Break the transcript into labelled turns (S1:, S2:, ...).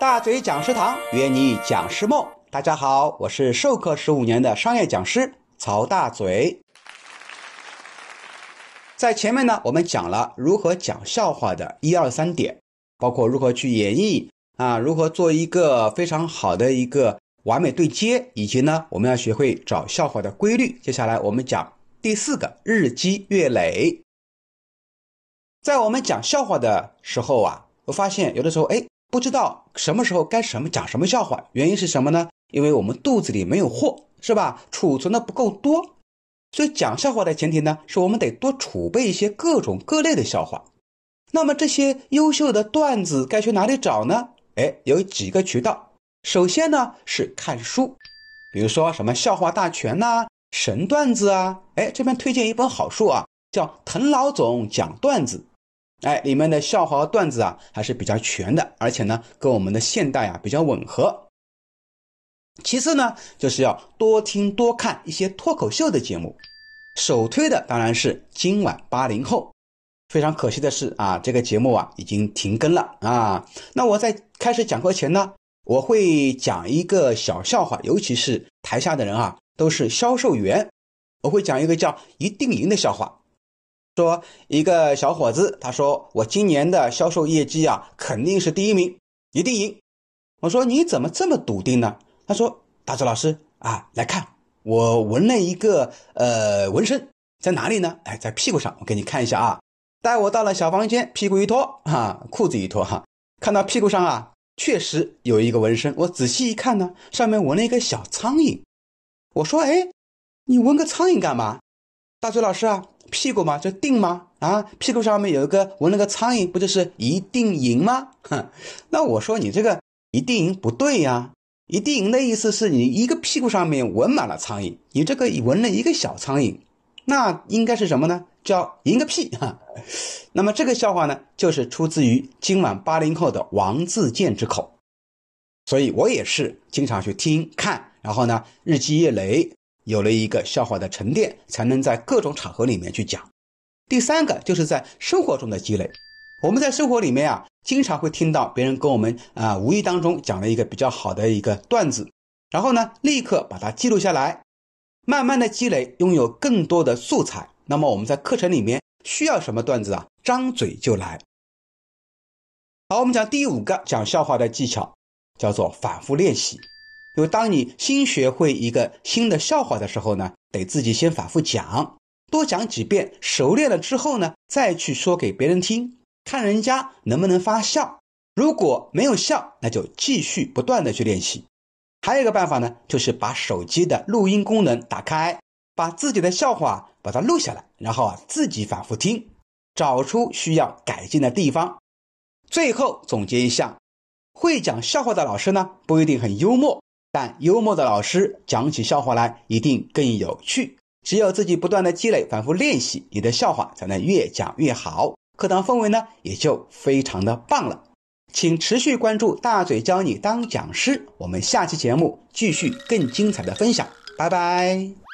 S1: 大嘴讲师堂约你讲师梦，大家好，我是授课十五年的商业讲师曹大嘴。在前面呢，我们讲了如何讲笑话的一二三点，包括如何去演绎啊，如何做一个非常好的一个完美对接，以及呢，我们要学会找笑话的规律。接下来我们讲第四个，日积月累。在我们讲笑话的时候啊，我发现有的时候，哎，不知道什么时候该什么讲什么笑话，原因是什么呢？因为我们肚子里没有货，是吧？储存的不够多，所以讲笑话的前提呢，是我们得多储备一些各种各类的笑话。那么这些优秀的段子该去哪里找呢？哎，有几个渠道。首先呢是看书，比如说什么笑话大全呐、神段子啊。哎，这边推荐一本好书啊，叫《滕老总讲段子》。哎，里面的笑话和段子啊还是比较全的，而且呢跟我们的现代啊比较吻合。其次呢，就是要多听多看一些脱口秀的节目，首推的当然是今晚八零后。非常可惜的是啊，这个节目啊已经停更了啊。那我在开始讲课前呢，我会讲一个小笑话，尤其是台下的人啊都是销售员，我会讲一个叫“一定赢”的笑话。说一个小伙子，他说我今年的销售业绩啊，肯定是第一名，一定赢。我说你怎么这么笃定呢？他说大嘴老师啊，来看我纹了一个呃纹身，在哪里呢？哎，在屁股上，我给你看一下啊。带我到了小房间，屁股一脱啊，裤子一脱哈，看到屁股上啊，确实有一个纹身。我仔细一看呢，上面纹了一个小苍蝇。我说哎，你纹个苍蝇干嘛？大嘴老师啊。屁股嘛，就定吗？啊，屁股上面有一个纹了个苍蝇，不就是一定赢吗？哼，那我说你这个一定赢不对呀。一定赢的意思是你一个屁股上面纹满了苍蝇，你这个纹了一个小苍蝇，那应该是什么呢？叫赢个屁哈。那么这个笑话呢，就是出自于今晚八零后的王自健之口，所以我也是经常去听看，然后呢，日积月累。有了一个笑话的沉淀，才能在各种场合里面去讲。第三个就是在生活中的积累。我们在生活里面啊，经常会听到别人跟我们啊无意当中讲了一个比较好的一个段子，然后呢，立刻把它记录下来，慢慢的积累，拥有更多的素材。那么我们在课程里面需要什么段子啊？张嘴就来。好，我们讲第五个讲笑话的技巧，叫做反复练习。就当你新学会一个新的笑话的时候呢，得自己先反复讲，多讲几遍，熟练了之后呢，再去说给别人听，看人家能不能发笑。如果没有笑，那就继续不断的去练习。还有一个办法呢，就是把手机的录音功能打开，把自己的笑话把它录下来，然后啊自己反复听，找出需要改进的地方。最后总结一下，会讲笑话的老师呢，不一定很幽默。但幽默的老师讲起笑话来一定更有趣。只有自己不断的积累、反复练习，你的笑话才能越讲越好，课堂氛围呢也就非常的棒了。请持续关注大嘴教你当讲师，我们下期节目继续更精彩的分享，拜拜。